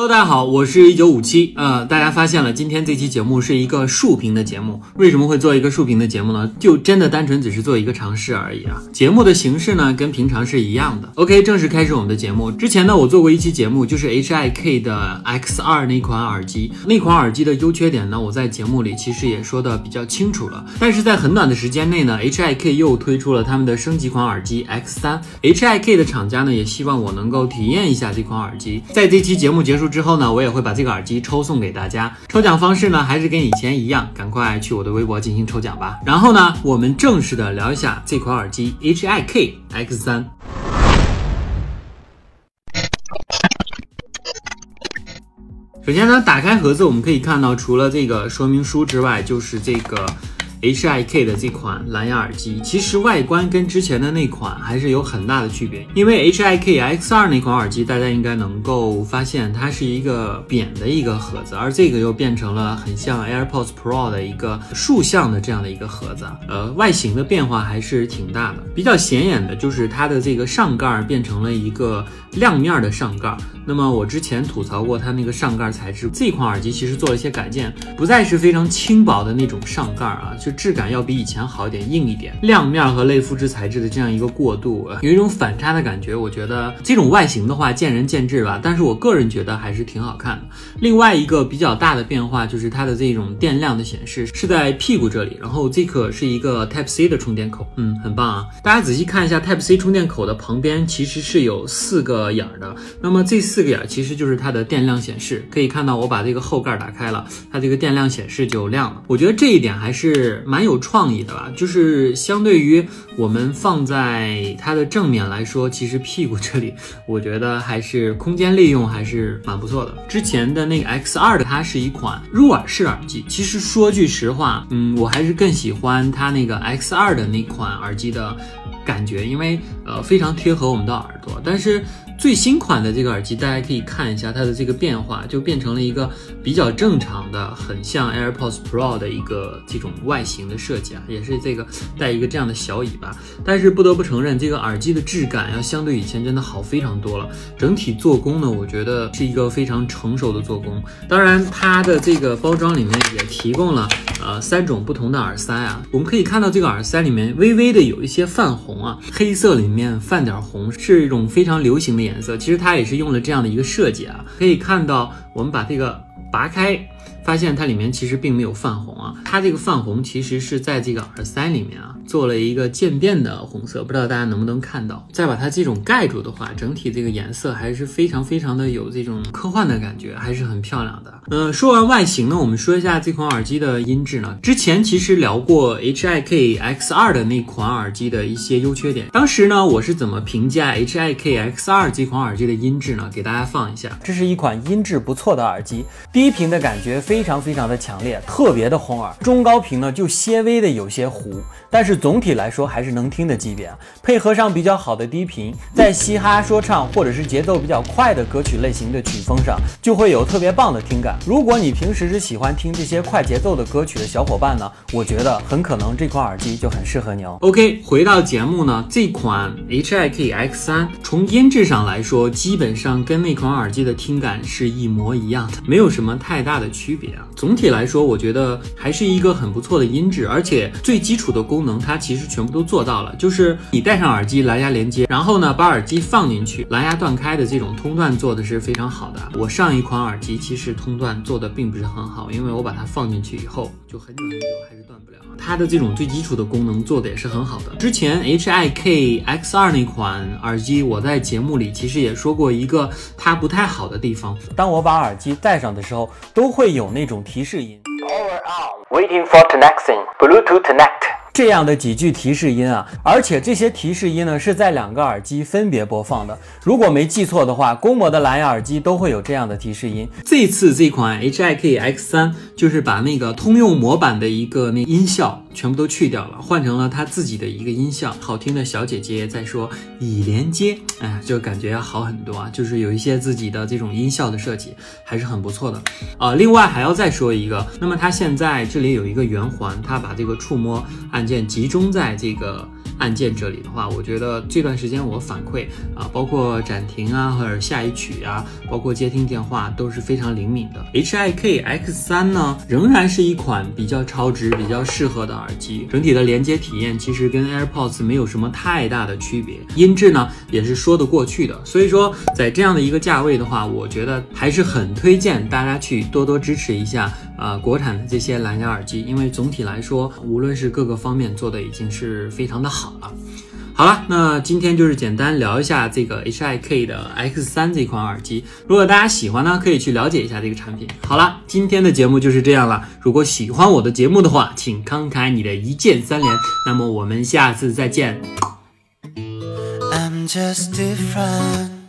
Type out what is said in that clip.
Hello，大家好，我是一九五七。呃，大家发现了，今天这期节目是一个竖屏的节目。为什么会做一个竖屏的节目呢？就真的单纯只是做一个尝试而已啊。节目的形式呢，跟平常是一样的。OK，正式开始我们的节目。之前呢，我做过一期节目，就是 HIK 的 X2 那款耳机。那款耳机的优缺点呢，我在节目里其实也说的比较清楚了。但是在很短的时间内呢，HIK 又推出了他们的升级款耳机 X3。HIK 的厂家呢，也希望我能够体验一下这款耳机。在这期节目结束。之后呢，我也会把这个耳机抽送给大家。抽奖方式呢，还是跟以前一样，赶快去我的微博进行抽奖吧。然后呢，我们正式的聊一下这款耳机 HIK X3。首先呢，打开盒子，我们可以看到，除了这个说明书之外，就是这个。HIK 的这款蓝牙耳机，其实外观跟之前的那款还是有很大的区别。因为 HIK X2 那款耳机，大家应该能够发现，它是一个扁的一个盒子，而这个又变成了很像 AirPods Pro 的一个竖向的这样的一个盒子。呃，外形的变化还是挺大的。比较显眼的就是它的这个上盖变成了一个亮面的上盖。那么我之前吐槽过它那个上盖材质，这款耳机其实做了一些改建，不再是非常轻薄的那种上盖啊，就。质感要比以前好一点，硬一点，亮面和类肤质材质的这样一个过渡，有一种反差的感觉。我觉得这种外形的话，见仁见智吧。但是我个人觉得还是挺好看的。另外一个比较大的变化就是它的这种电量的显示是在屁股这里，然后这个是一个 Type C 的充电口，嗯，很棒啊。大家仔细看一下 Type C 充电口的旁边其实是有四个眼儿的，那么这四个眼其实就是它的电量显示。可以看到我把这个后盖打开了，它这个电量显示就亮了。我觉得这一点还是。蛮有创意的吧，就是相对于我们放在它的正面来说，其实屁股这里，我觉得还是空间利用还是蛮不错的。之前的那个 X2 的，它是一款入耳式耳机，其实说句实话，嗯，我还是更喜欢它那个 X2 的那款耳机的感觉，因为呃非常贴合我们的耳朵，但是。最新款的这个耳机，大家可以看一下它的这个变化，就变成了一个比较正常的、很像 AirPods Pro 的一个这种外形的设计啊，也是这个带一个这样的小尾巴。但是不得不承认，这个耳机的质感要相对以前真的好非常多了。整体做工呢，我觉得是一个非常成熟的做工。当然，它的这个包装里面也提供了呃三种不同的耳塞啊。我们可以看到这个耳塞里面微微的有一些泛红啊，黑色里面泛点红，是一种非常流行的颜。色其实它也是用了这样的一个设计啊，可以看到我们把这个拔开。发现它里面其实并没有泛红啊，它这个泛红其实是在这个耳塞里面啊做了一个渐变的红色，不知道大家能不能看到。再把它这种盖住的话，整体这个颜色还是非常非常的有这种科幻的感觉，还是很漂亮的。嗯，说完外形呢，我们说一下这款耳机的音质呢。之前其实聊过 HIK X2 的那款耳机的一些优缺点，当时呢我是怎么评价 HIK X2 这款耳机的音质呢？给大家放一下，这是一款音质不错的耳机，低频的感觉。非常非常的强烈，特别的轰耳。中高频呢就些微的有些糊，但是总体来说还是能听的级别。配合上比较好的低频，在嘻哈说唱或者是节奏比较快的歌曲类型的曲风上，就会有特别棒的听感。如果你平时是喜欢听这些快节奏的歌曲的小伙伴呢，我觉得很可能这款耳机就很适合你哦。OK，回到节目呢，这款 HIK X3 从音质上来说，基本上跟那款耳机的听感是一模一样的，没有什么太大的区别。别啊总体来说，我觉得还是一个很不错的音质，而且最基础的功能它其实全部都做到了。就是你戴上耳机，蓝牙连接，然后呢把耳机放进去，蓝牙断开的这种通断做的是非常好的。我上一款耳机其实通断做的并不是很好，因为我把它放进去以后就很久很久还是断不了。它的这种最基础的功能做的也是很好的。之前 H I K X 二那款耳机，我在节目里其实也说过一个它不太好的地方，当我把耳机戴上的时候，都会有那种提示音。Waiting for connection, Bluetooth connect. 这样的几句提示音啊，而且这些提示音呢是在两个耳机分别播放的。如果没记错的话，公模的蓝牙耳机都会有这样的提示音。这次这款 HIK X3 就是把那个通用模板的一个那音效全部都去掉了，换成了它自己的一个音效。好听的小姐姐在说已连接，哎，就感觉要好很多啊。就是有一些自己的这种音效的设计还是很不错的啊。另外还要再说一个，那么它现在这里有一个圆环，它把这个触摸按。按键集中在这个按键这里的话，我觉得这段时间我反馈啊，包括暂停啊，或者下一曲啊，包括接听电话都是非常灵敏的。HIK X3 呢，仍然是一款比较超值、比较适合的耳机，整体的连接体验其实跟 AirPods 没有什么太大的区别，音质呢也是说得过去的。所以说，在这样的一个价位的话，我觉得还是很推荐大家去多多支持一下啊国产的这些蓝牙耳机，因为总体来说，无论是各个方面做的已经是非常的好了。好了，那今天就是简单聊一下这个 HIK 的 X3 这款耳机。如果大家喜欢呢，可以去了解一下这个产品。好了，今天的节目就是这样了。如果喜欢我的节目的话，请慷慨你的一键三连。那么我们下次再见。I'm just different.